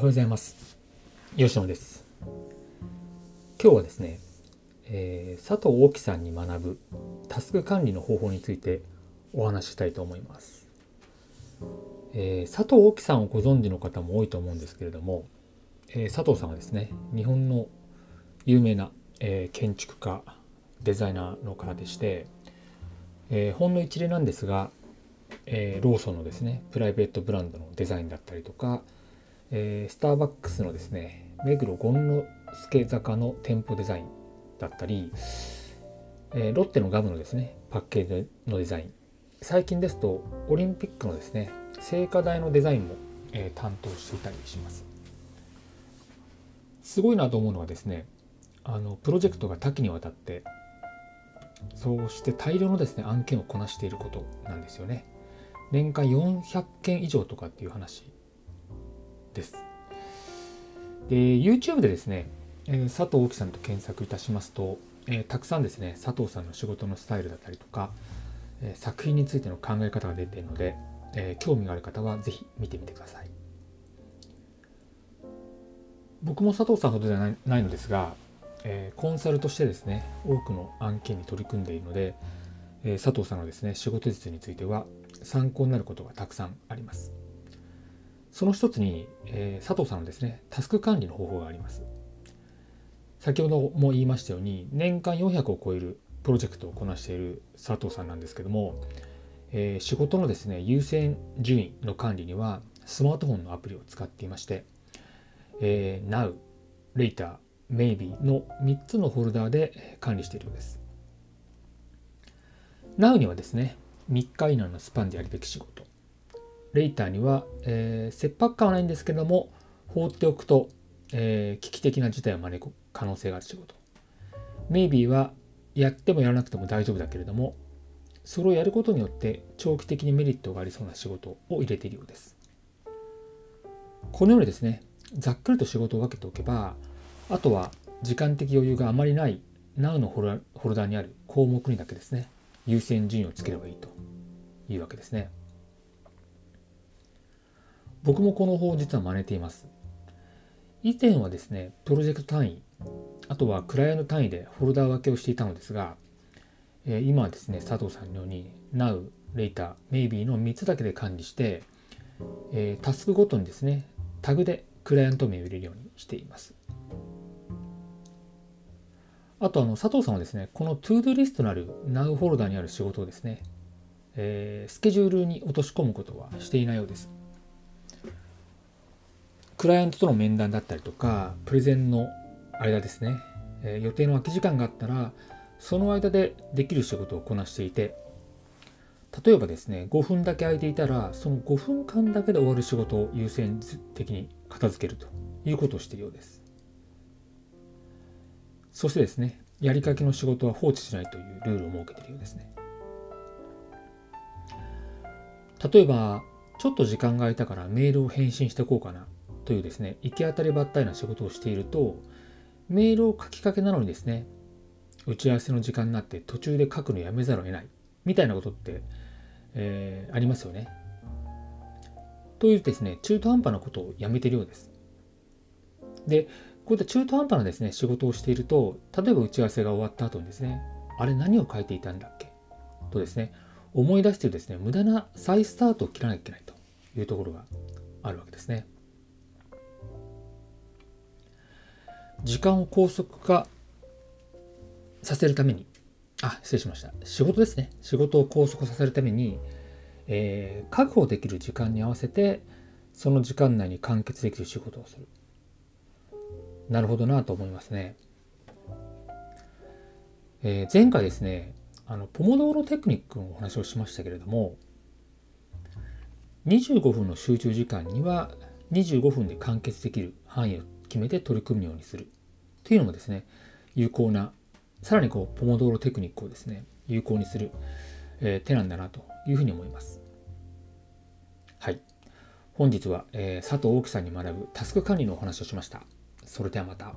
おはようございます。吉野です。今日はですね、えー佐藤大樹さんに学ぶタスク管理の方法についてお話ししたいと思います。えー佐藤大樹さんをご存知の方も多いと思うんですけれども、えー佐藤さんはですね、日本の有名な、えー建築家、デザイナーの方でして、えーほんの一例なんですが、えーローソンのですねプライベートブランドのデザインだったりとか、えースターバックスのですね目黒権之助坂の店舗デザインだったり、えーロッテのガムのですねパッケージのデザイン最近ですとオリンピックのですね聖火台のデザインも、えー担当していたりしますすごいなと思うのはですねあのプロジェクトが多岐にわたってそうして大量のですね案件をこなしていることなんですよね。年間400件以上とかっていう話です。で YouTube でですね、えー佐藤大樹さんと検索いたしますと、えーたくさんですね佐藤さんの仕事のスタイルだったりとか、え作品についての考え方が出ているので、えー興味がある方はぜひ見てみてください。僕も佐藤さんほどではないないのですが、えーコンサルとしてですね多くの案件に取り組んでいるので、えー佐藤さんのですね仕事術については参考になることがたくさんありますその一つに、えー佐藤さんのですねタスク管理の方法があります先ほども言いましたように年間400を超えるプロジェクトをこなしている佐藤さんなんですけども、えー仕事のですね優先順位の管理にはスマートフォンのアプリを使っていまして、えー Now、Later、Maybe の3つのフォルダーで管理しているようです。Now にはですね、3日以内のスパンでやるべき仕事。Later には、えー切迫感はないんですけども、放っておくと、えー危機的な事態を招く可能性がある仕事。Maybe はやってもやらなくても大丈夫だけれども、それをやることによって長期的にメリットがありそうな仕事を入れているようです。このようにですね、ざっくりと仕事を分けておけば、あとは時間的余裕があまりない Now のフォルダフォルダにある項目にだけですね、優先順位をつければいいというわけですね。僕もこの方実は真似ています。以前はですね、プロジェクト単位、あとはクライアント単位でフォルダ分けをしていたのですが、えー今はですね、佐藤さんのように Now、Later、Maybe の3つだけで管理して、えータスクごとにですね、タグでクライアント名を入れるようにしています。あとあの佐藤さんはですね、この ToDo リストのある Now フォルダにある仕事をですね、えースケジュールに落とし込むことはしていないようです。クライアントとの面談だったりとか、プレゼンの間ですね、えー予定の空き時間があったら、その間でできる仕事をこなしていて、例えばですね、5分だけ空いていたら、その5分間だけで終わる仕事を優先的に片付けるということをしているようです。そしてですね、やりかけの仕事は放置しないというルールを設けているようですね。例えば、ちょっと時間が空いたからメールを返信しておこうかなというですね、行き当たりばったりな仕事をしていると、メールを書きかけなのにですね、打ち合わせの時間になって途中で書くのやめざるを得ないみたいなことって、えーありますよね。というですね、中途半端なことをやめてるようです。で、こういった中途半端なですね、仕事をしていると、例えば打ち合わせが終わった後にですね、あれ何を書いていたんだっけ？とですね、思い出してですね、無駄な再スタートを切らなきゃいけないというところがあるわけですね。時間を高速化させるために、あ、失礼しました。仕事ですね。仕事を高速化させるために、えー確保できる時間に合わせて、その時間内に完結できる仕事をする。なるほどなと思いますね。えー前回ですね、あの、ポモドーロテクニックのお話をしましたけれども、25分の集中時間には25分で完結できる範囲を決めて取り組むようにするというのもですね、有効な、さらにこう、ポモドーロテクニックをですね、有効にする、えー手なんだなというふうに思います。はい。本日は、えー佐藤大樹さんに学ぶタスク管理のお話をしました。それではまた。